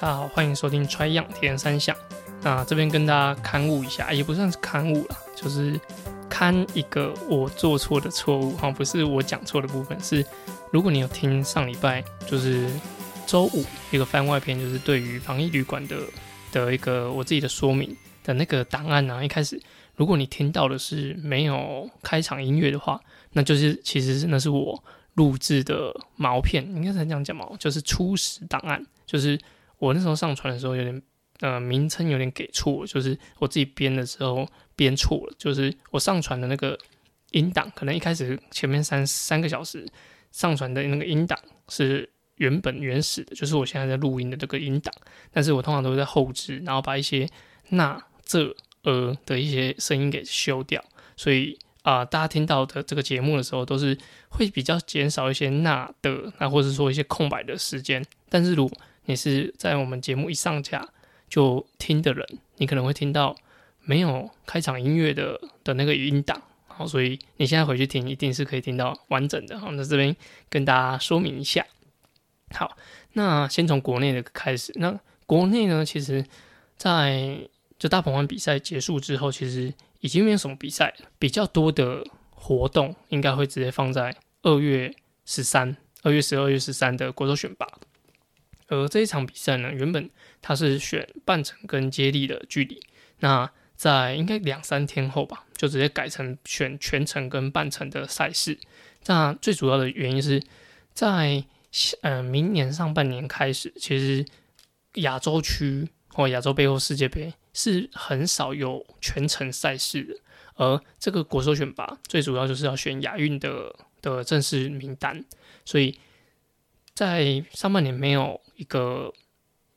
大家好，欢迎收听揣样铁人三项。那这边跟大家勘误一下，也不算是勘误啦，就是勘一个我做错的错误哈，不是我讲错的部分。是如果你有听上礼拜，就是周五一个番外篇，就是对于防疫旅馆的的一个我自己的说明的那个档案呢、啊，一开始如果你听到的是没有开场音乐的话，那就是其实是那是我录制的毛片，应该是这样讲毛，就是初始档案，就是。我那时候上传的时候有点，呃，名称有点给错，就是我自己编的时候编错了，就是我上传的那个音档，可能一开始前面三三个小时上传的那个音档是原本原始的，就是我现在在录音的这个音档，但是我通常都会在后置，然后把一些那、这、呃的一些声音给修掉，所以啊、大家听到的这个节目的时候都是会比较减少一些那的，那或者说一些空白的时间，但是如果你是在我们节目一上架就听的人，你可能会听到没有开场音乐的的那个语音档，好，所以你现在回去听，一定是可以听到完整的。好，那这边跟大家说明一下。好，那先从国内的开始。那国内呢，其实在就大鹏湾比赛结束之后，其实已经没有什么比赛，比较多的活动应该会直接放在二月十三、二月十二月十三的国手选拔。而这一场比赛呢，原本它是选半程跟接力的距离，那在应该两三天后吧，就直接改成选全程跟半程的赛事。那最主要的原因是在呃明年上半年开始，其实亚洲区或亚洲杯或世界杯是很少有全程赛事的，而这个国手选拔最主要就是要选亚运的的正式名单，所以。在上半年没有一个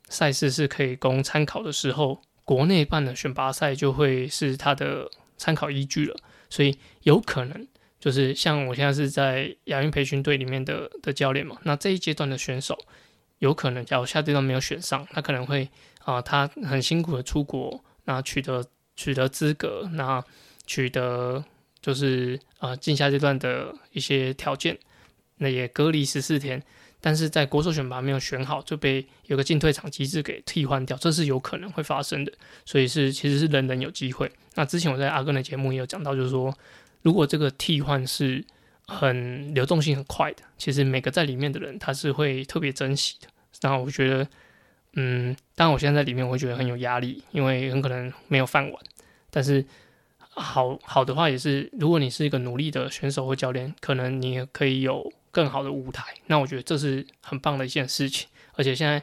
赛事是可以供参考的时候，国内办的选拔赛就会是他的参考依据了。所以有可能就是像我现在是在亚运培训队里面的的教练嘛，那这一阶段的选手有可能，假如下阶段没有选上，他可能会啊、他很辛苦的出国，那取得取得资格，那取得就是啊进、呃、下阶段的一些条件，那也隔离十四天。但是在国手选拔没有选好，就被有个进退场机制给替换掉，这是有可能会发生的。所以是其实是人人有机会。那之前我在阿根的节目也有讲到，就是说如果这个替换是很流动性很快的，其实每个在里面的人他是会特别珍惜的。然后我觉得，嗯，当然我现在在里面我会觉得很有压力，因为很可能没有饭碗。但是好好的话也是，如果你是一个努力的选手或教练，可能你可以有。更好的舞台，那我觉得这是很棒的一件事情。而且现在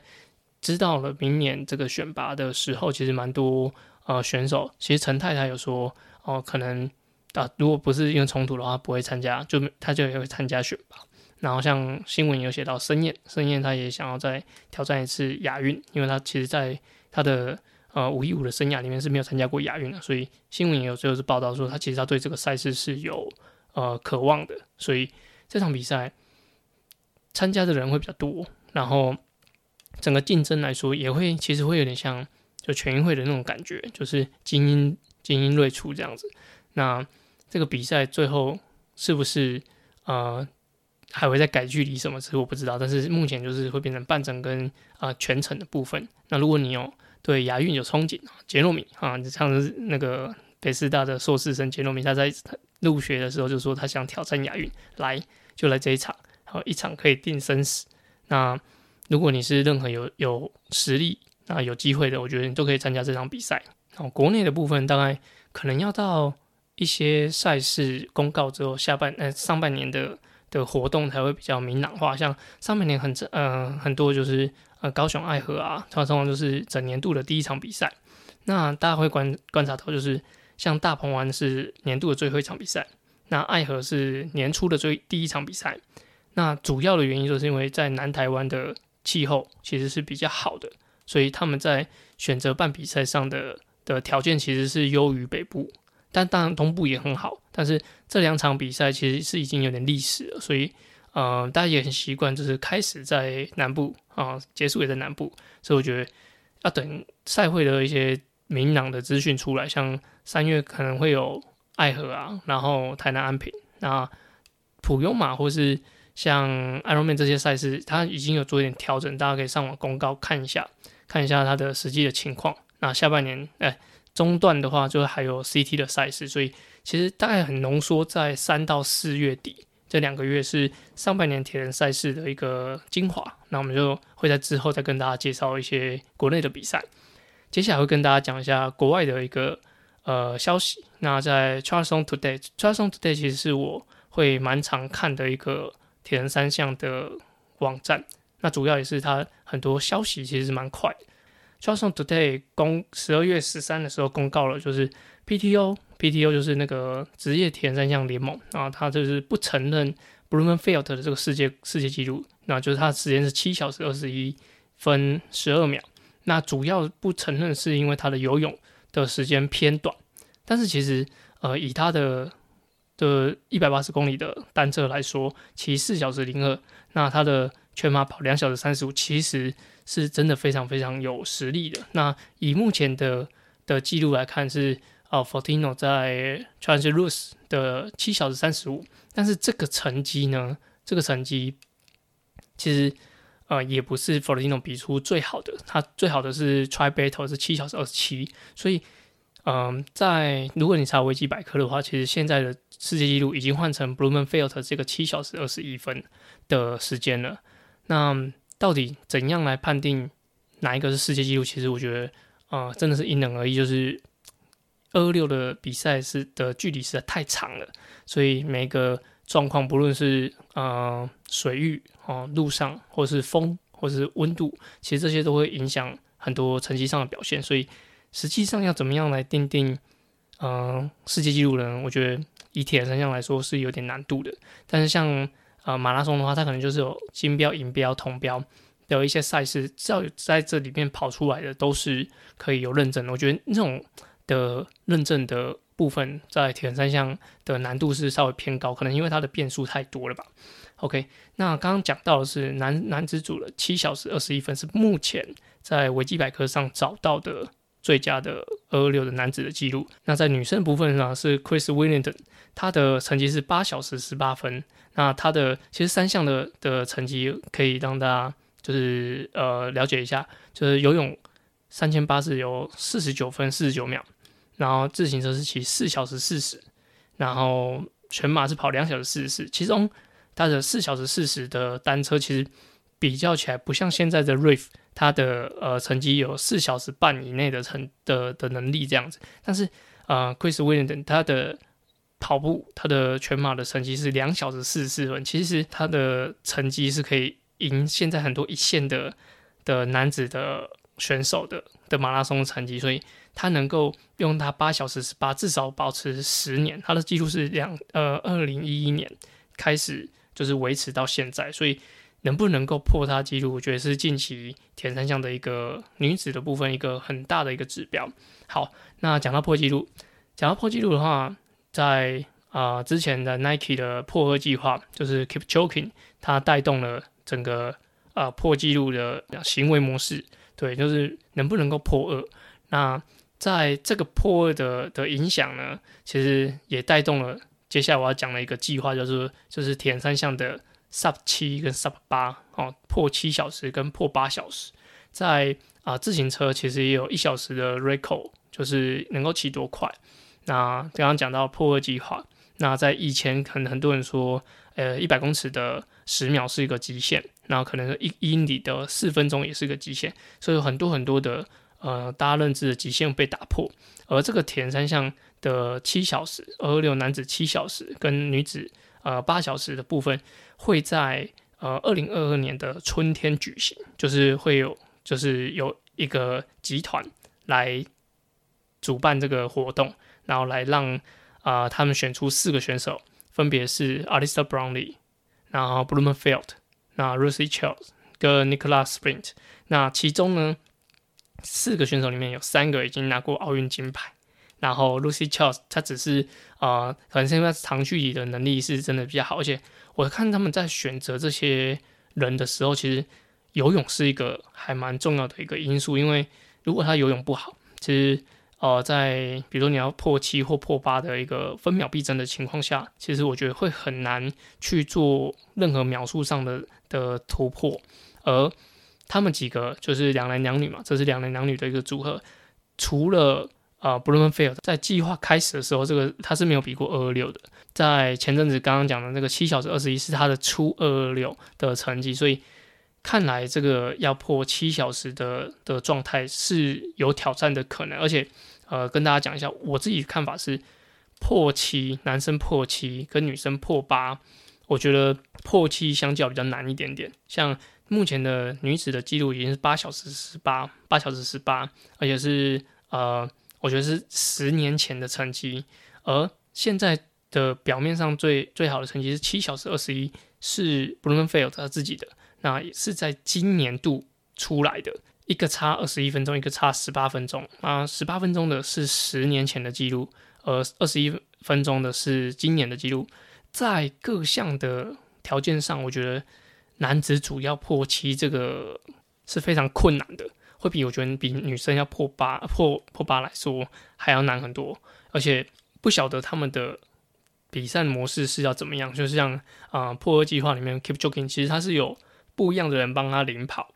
知道了明年这个选拔的时候，其实蛮多呃选手，其实陈太太有说哦、可能啊，如果不是因为冲突的话，不会参加，就他就也会参加选拔。然后像新闻有写到申燕，申燕他也想要再挑战一次亚运，因为他其实在他的呃五一五的生涯里面是没有参加过亚运的，所以新闻也有最后是报道说他其实他对这个赛事是有呃渴望的，所以。这场比赛参加的人会比较多，然后整个竞争来说也会其实会有点像就全运会的那种感觉，就是精英精英锐出这样子。那这个比赛最后是不是呃还会再改距离什么？其实我不知道。但是目前就是会变成半程跟啊、全程的部分。那如果你有对亚运有憧憬啊，杰诺米啊，像是那个北师大的硕士生杰诺米，他在入学的时候就说他想挑战亚运来。就来这一场，好，一场可以定生死。那如果你是任何有有实力、那有机会的，我觉得你都可以参加这场比赛。然后，国内的部分大概可能要到一些赛事公告之后，下半呃上半年的的活动才会比较明朗化。像上半年很呃很多就是呃高雄爱河啊，常常就是整年度的第一场比赛。那大家会观观察到，就是像大鹏湾是年度的最后一场比赛。那爱河是年初的最第一场比赛，那主要的原因就是因为在南台湾的气候其实是比较好的，所以他们在选择办比赛上的的条件其实是优于北部，但当然东部也很好，但是这两场比赛其实是已经有点历史了，所以呃大家也很习惯，就是开始在南部啊、结束也在南部，所以我觉得要等赛会的一些明朗的资讯出来，像三月可能会有。爱河啊，然后台南安平，那普悠马或是像 Ironman 这些赛事，它已经有做一点调整，大家可以上网公告看一下，看一下它的实际的情况。那下半年，哎，中段的话就还有 CT 的赛事，所以其实大概很浓缩在三到四月底这两个月是上半年铁人赛事的一个精华。那我们就会在之后再跟大家介绍一些国内的比赛。接下来会跟大家讲一下国外的一个呃消息。那在 Triathlon Today，Triathlon Today 其实是我会蛮常看的一个铁人三项的网站。那主要也是它很多消息其实蛮快。Triathlon Today 公十二月十三的时候公告了，就是 PTO，PTO 就是那个职业铁人三项联盟啊，它就是不承认 Blummenfelt 的这个世界世界纪录，那就是它时间是七小时二十一分十二秒。那主要不承认是因为他的游泳的时间偏短，但是其实呃以他的的一百八十公里的单车来说，骑四小时零二，那他的全马跑两小时三十五，其实是真的非常非常有实力的。那以目前的的记录来看是呃 Fortino 在 Trans-Rus 的七小时三十五，但是这个成绩呢，这个成绩其实。呃，也不是 Fortino 比出最好的，他最好的是 Tri Battle 是七小时二十七，所以，嗯、在如果你查维基百科的话，其实现在的世界纪录已经换成 Blummenfelt 这个七小时二十一分的时间了。那到底怎样来判定哪一个是世界纪录？其实我觉得，呃，真的是因人而异。就是二六的比赛是的距离实在太长了，所以每个。状况不论是呃水域哦，路上或是风或是温度，其实这些都会影响很多成绩上的表现。所以实际上要怎么样来定定呃世界纪录呢？我觉得以铁人三项来说是有点难度的。但是像呃马拉松的话，它可能就是有金标、银标、铜标的一些赛事，只要在这里面跑出来的都是可以有认证的。我觉得那种的认证的。部分在铁人三项的难度是稍微偏高，可能因为它的变数太多了吧。OK，那刚刚讲到的是男男子组的七小时二十一分，是目前在维基百科上找到的最佳的二二六的男子的记录。那在女生部分呢是 Chris w i l l i n g t o n 他的成绩是八小时十八分。那他的其实三项的的成绩可以让大家就是呃了解一下，就是游泳三千八是有四十九分四十九秒。然后自行车是骑四小时四十，然后全马是跑两小时四十四。其中它的四小时四十的单车其实比较起来不像现在的 Riff，它的呃成绩有四小时半以内的成的的能力这样子。但是呃，Chris Wellington 他的跑步他的全马的成绩是两小时四十四分，其实他的成绩是可以赢现在很多一线的的男子的选手的的马拉松成绩，所以。他能够用他八小时十八，至少保持十年。他的记录是两呃二零一一年开始就是维持到现在，所以能不能够破他记录，我觉得是近期铁三项的一个女子的部分一个很大的一个指标。好，那讲到破记录，讲到破记录的话，在啊、之前的 Nike 的破二计划，就是 Keep Choking，它带动了整个啊、呃、破记录的行为模式，对，就是能不能够破二，那。在这个破二的的影响呢，其实也带动了接下来我要讲的一个计划，就是就是铁人三项的 Sub 七跟 Sub 八哦，破七小时跟破八小时。在啊、自行车其实也有一小时的 record，就是能够骑多快。那刚刚讲到破二计划，那在以前可能很多人说，呃一百公尺的十秒是一个极限，然后可能一英里的四分钟也是一个极限，所以有很多很多的。呃，大家认知的极限被打破，而这个铁人三项的七小时二六男子七小时跟女子呃八小时的部分，会在呃二零二二年的春天举行，就是会有就是有一个集团来主办这个活动，然后来让啊、他们选出四个选手，分别是 Alistair Brownlee，然后 Blummenfelt，那 Lucy Charles 跟 Nicolas Sprint，那其中呢。四个选手里面有三个已经拿过奥运金牌，然后 Lucy Charles 她只是啊，可能是因为长距离的能力是真的比较好，而且我看他们在选择这些人的时候，其实游泳是一个还蛮重要的一个因素，因为如果他游泳不好，其实呃，在比如说你要破七或破八的一个分秒必争的情况下，其实我觉得会很难去做任何秒数上的的突破，而他们几个就是两男两女嘛，这是两男两女的一个组合。除了呃，Blummenfelt 在计划开始的时候，这个他是没有比过二二六的。在前阵子刚刚讲的那个七小时二十一是他的初二二六的成绩，所以看来这个要破七小时的的状态是有挑战的可能。而且呃，跟大家讲一下，我自己看法是破七，男生破七跟女生破八。我觉得破七相较比较难一点点，像目前的女子的记录已经是八小时十八，八小时十八，而且是呃，我觉得是十年前的成绩，而现在的表面上最最好的成绩是七小时二十一，是 Blummenfelt 他自己的，那也是在今年度出来的，一个差二十一分钟，一个差十八分钟，啊，十八分钟的是十年前的记录，而二十一分钟的是今年的记录。在各项的条件上，我觉得男子组要破七这个是非常困难的，会比我觉得比女生要破八破破八来说还要难很多。而且不晓得他们的比赛模式是要怎么样，就是像啊、破二计划里面 Kipchoge 其实他是有不一样的人帮他领跑，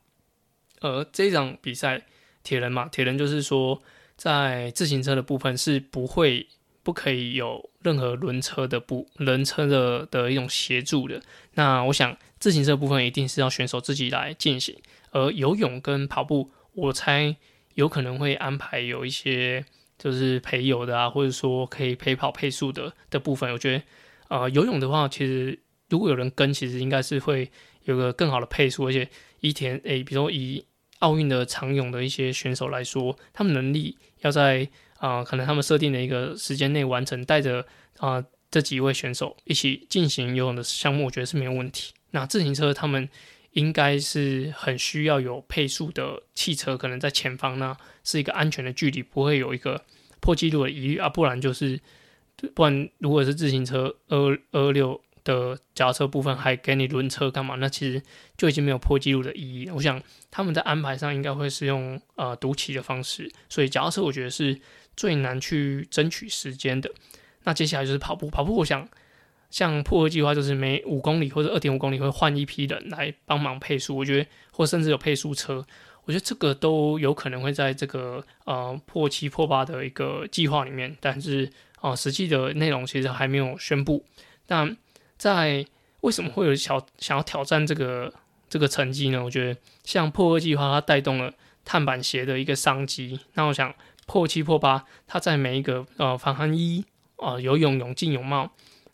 而这一场比赛铁人嘛，铁人就是说在自行车的部分是不会。不可以有任何轮车的不轮车的的一种协助的。那我想自行车部分一定是要选手自己来进行，而游泳跟跑步，我猜有可能会安排有一些就是陪游的啊，或者说可以陪跑配速的的部分。我觉得，呃，游泳的话，其实如果有人跟，其实应该是会有个更好的配速，而且以田诶、比如说以奥运的长泳的一些选手来说，他们能力要在。啊、可能他们设定的一个时间内完成，带着啊这几位选手一起进行游泳的项目，我觉得是没有问题。那自行车他们应该是很需要有配速的汽车，可能在前方呢是一个安全的距离，不会有一个破纪录的疑虑啊，不然就是不然如果是自行车二二六的夹车部分还给你轮车干嘛？那其实就已经没有破纪录的意义。我想他们在安排上应该会是用呃独骑的方式，所以夹车我觉得是。最难去争取时间的，那接下来就是跑步。跑步，我想像破二计划，就是每五公里或者二点五公里会换一批人来帮忙配速。我觉得，或甚至有配速车，我觉得这个都有可能会在这个呃破七破八的一个计划里面。但是啊、实际的内容其实还没有宣布。那在为什么会有想想要挑战这个这个成绩呢？我觉得像破二计划，它带动了碳板鞋的一个商机。那我想。破七破八，它在每一个呃防寒衣、呃游泳泳镜泳帽，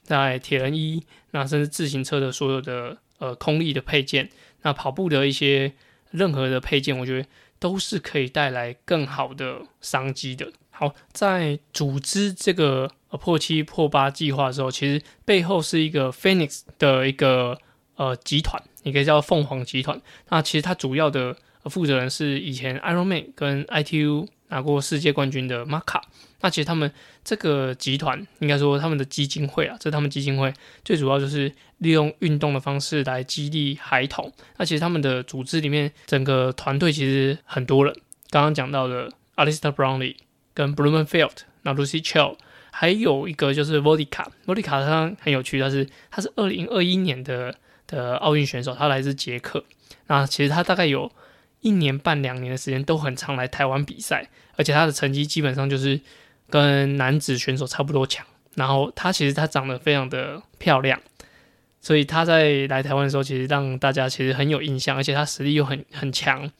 在铁人衣，那甚至自行车的所有的呃空力的配件，那跑步的一些任何的配件，我觉得都是可以带来更好的商机的。好，在组织这个呃破七破八计划的时候，其实背后是一个 Phoenix 的一个呃集团，也可以叫凤凰集团。那其实它主要的负责人是以前 Ironman 跟 ITU。拿过世界冠军的马卡，那其实他们这个集团应该说他们的基金会啊，这是他们基金会最主要就是利用运动的方式来激励孩童。那其实他们的组织里面，整个团队其实很多人，刚刚讲到的 Alistair Brownlee 跟 Blummenfelt，那 Lucy Child，还有一个就是 Vodica，Vodica 他很有趣，他是他是二零二一年的的奥运选手，他来自捷克。那其实他大概有。一年半两年的时间都很常来台湾比赛，而且他的成绩基本上就是跟男子选手差不多强。然后他其实他长得非常的漂亮，所以他在来台湾的时候，其实让大家其实很有印象，而且他实力又很很强。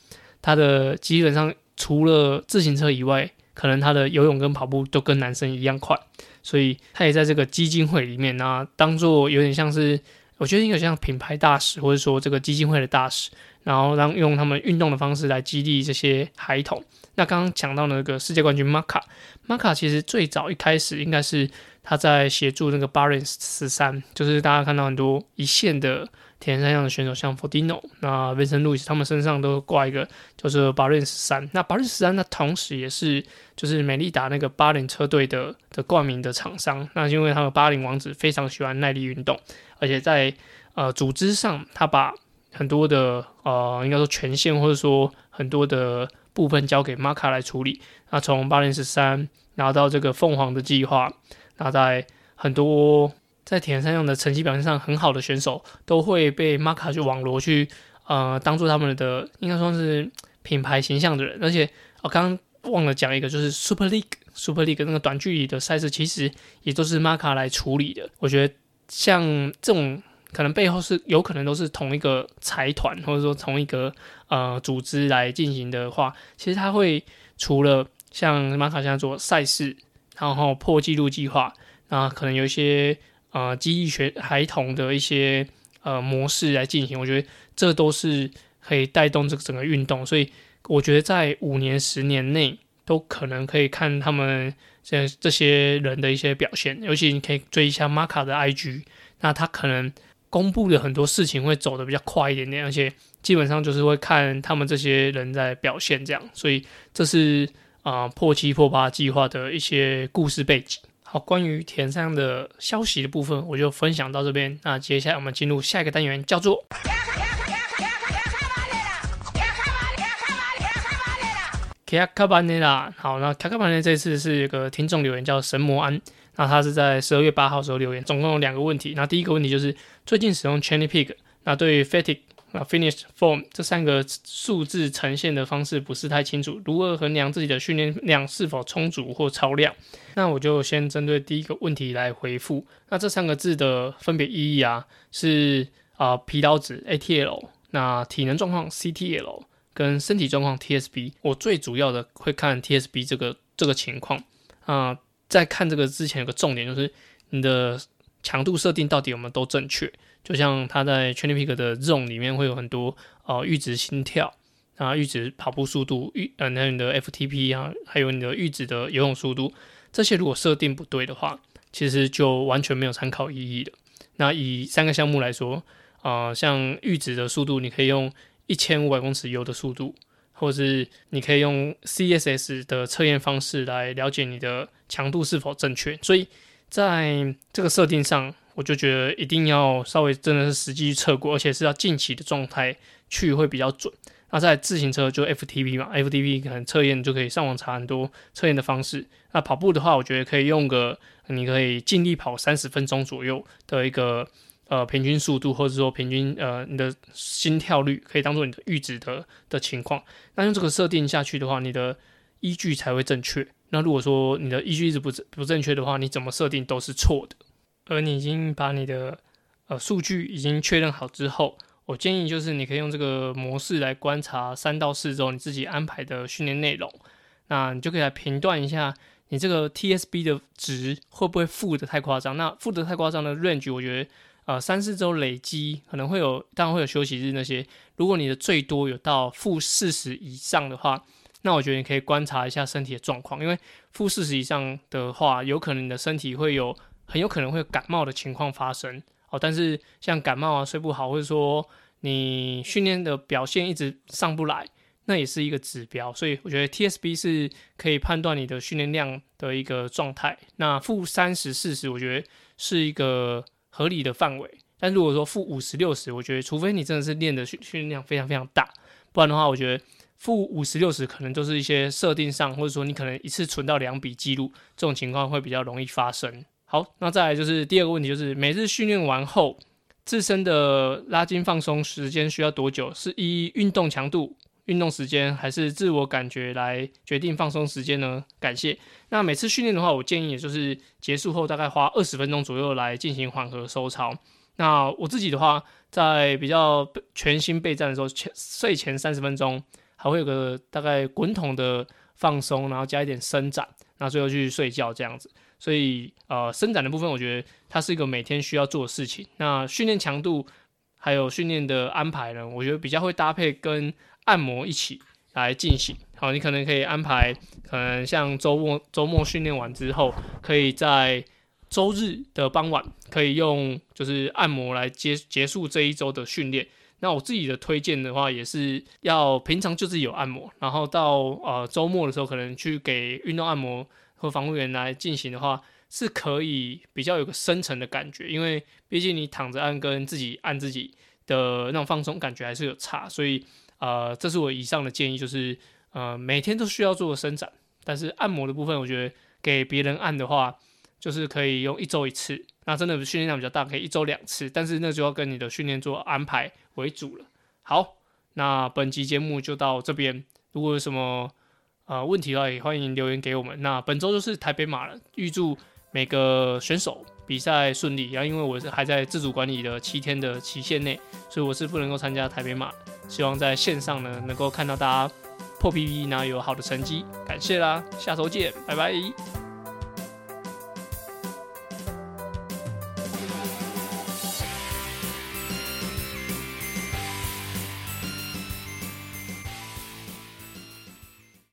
他的基本上除了自行车以外，可能他的游泳跟跑步都跟男生一样快，所以他也在这个基金会里面，那当做有点像是我觉得应该像品牌大使，或者说这个基金会的大使。然后让用他们运动的方式来激励这些孩童。那刚刚讲到那个世界冠军马卡，马卡其实最早一开始应该是他在协助那个巴伦十三，就是大家看到很多一线的铁人三项的选手，像 Frodeno、那 Vincent Luis，他们身上都挂一个就是巴伦十三。那巴伦十三，那同时也是就是美利达那个巴伦车队的的冠名的厂商。那因为他们巴林王子非常喜欢耐力运动，而且在呃组织上，他把很多的呃，应该说权限或者说很多的部分交给马卡来处理。那从八零十三拿到这个凤凰的计划，那在很多在铁人三项的成绩表现上很好的选手，都会被马卡去网罗去呃当做他们的应该说是品牌形象的人。而且我刚刚忘了讲一个，就是 Super League，Super League 那个短距离的赛事，其实也都是 Marca 来处理的。我觉得像这种。可能背后是有可能都是同一个财团，或者说同一个呃组织来进行的话，其实它会除了像马卡现在做赛事，然后破纪录计划，那可能有一些呃激励学孩童的一些呃模式来进行，我觉得这都是可以带动这个整个运动，所以我觉得在五年、十年内都可能可以看他们这这些人的一些表现，尤其你可以追一下马卡的 IG，那他可能。公布的很多事情会走的比较快一点点，而且基本上就是会看他们这些人在表现这样，所以这是啊、呃、破七破八计划的一些故事背景。好，关于田上的消息的部分，我就分享到这边。那接下来我们进入下一个单元，叫做卡卡班内拉。好，那卡卡班内这次是一个听众留言，叫神魔安。那他是在十二月八号时候留言，总共有两个问题。那第一个问题就是最近使用 Training Peaks，那对于 Fatigue 啊 Finish Form 这三个数字呈现的方式不是太清楚，如何衡量自己的训练量是否充足或超量？那我就先针对第一个问题来回复。那这三个字的分别意义啊，是啊、呃、疲劳值 ATL，那体能状况 CTL，跟身体状况 TSB。我最主要的会看 TSB 这个这个情况啊。在看这个之前，有个重点就是你的强度设定到底有没有都正确。就像他在 t r a i n i n Peak 的 Zone 里面会有很多呃阈值心跳啊、阈值跑步速度、阈呃还有你的 FTP 啊，还有你的阈值的游泳速度，这些如果设定不对的话，其实就完全没有参考意义了。那以三个项目来说，啊、呃，像阈值的速度，你可以用一千五百公尺游的速度。或者是你可以用 CSS 的测验方式来了解你的强度是否正确，所以在这个设定上，我就觉得一定要稍微真的是实际去测过，而且是要近期的状态去会比较准。那在自行车就 FTP 嘛，FTP 可能测验就可以上网查很多测验的方式。那跑步的话，我觉得可以用个你可以尽力跑三十分钟左右的一个。呃，平均速度或者说平均呃，你的心跳率可以当做你的阈值的的情况。那用这个设定下去的话，你的依据才会正确。那如果说你的依据一直不不正确的话，你怎么设定都是错的。而你已经把你的呃数据已经确认好之后，我建议就是你可以用这个模式来观察三到四周你自己安排的训练内容。那你就可以来评断一下你这个 TSB 的值会不会负的太夸张。那负的太夸张的 range，我觉得。呃，三四周累积可能会有，当然会有休息日那些。如果你的最多有到负四十以上的话，那我觉得你可以观察一下身体的状况，因为负四十以上的话，有可能你的身体会有很有可能会有感冒的情况发生。哦，但是像感冒啊、睡不好，或者说你训练的表现一直上不来，那也是一个指标。所以我觉得 TSB 是可以判断你的训练量的一个状态。那负三十、四十，我觉得是一个。合理的范围，但如果说负五十六十，我觉得除非你真的是练的训训练量非常非常大，不然的话，我觉得负五十六十可能都是一些设定上，或者说你可能一次存到两笔记录，这种情况会比较容易发生。好，那再来就是第二个问题，就是每日训练完后，自身的拉筋放松时间需要多久？是以运动强度？运动时间还是自我感觉来决定放松时间呢？感谢。那每次训练的话，我建议也就是结束后大概花二十分钟左右来进行缓和收操。那我自己的话，在比较全新备战的时候，前睡前三十分钟还会有个大概滚筒的放松，然后加一点伸展，那最后去睡觉这样子。所以呃，伸展的部分，我觉得它是一个每天需要做的事情。那训练强度还有训练的安排呢，我觉得比较会搭配跟按摩一起来进行，好，你可能可以安排，可能像周末周末训练完之后，可以在周日的傍晚，可以用就是按摩来结结束这一周的训练。那我自己的推荐的话，也是要平常就是有按摩，然后到呃周末的时候，可能去给运动按摩和防护员来进行的话，是可以比较有个深层的感觉，因为毕竟你躺着按跟自己按自己的那种放松感觉还是有差，所以。呃，这是我以上的建议，就是呃每天都需要做伸展，但是按摩的部分，我觉得给别人按的话，就是可以用一周一次。那真的训练量比较大，可以一周两次，但是那就要跟你的训练做安排为主了。好，那本集节目就到这边，如果有什么啊问题的话，也欢迎留言给我们。那本周就是台北马了，预祝每个选手比赛顺利。然后因为我是还在自主管理的七天的期限内，所以我是不能够参加台北马。希望在线上呢能够看到大家破 PB，然后有好的成绩。感谢啦，下周见，拜拜。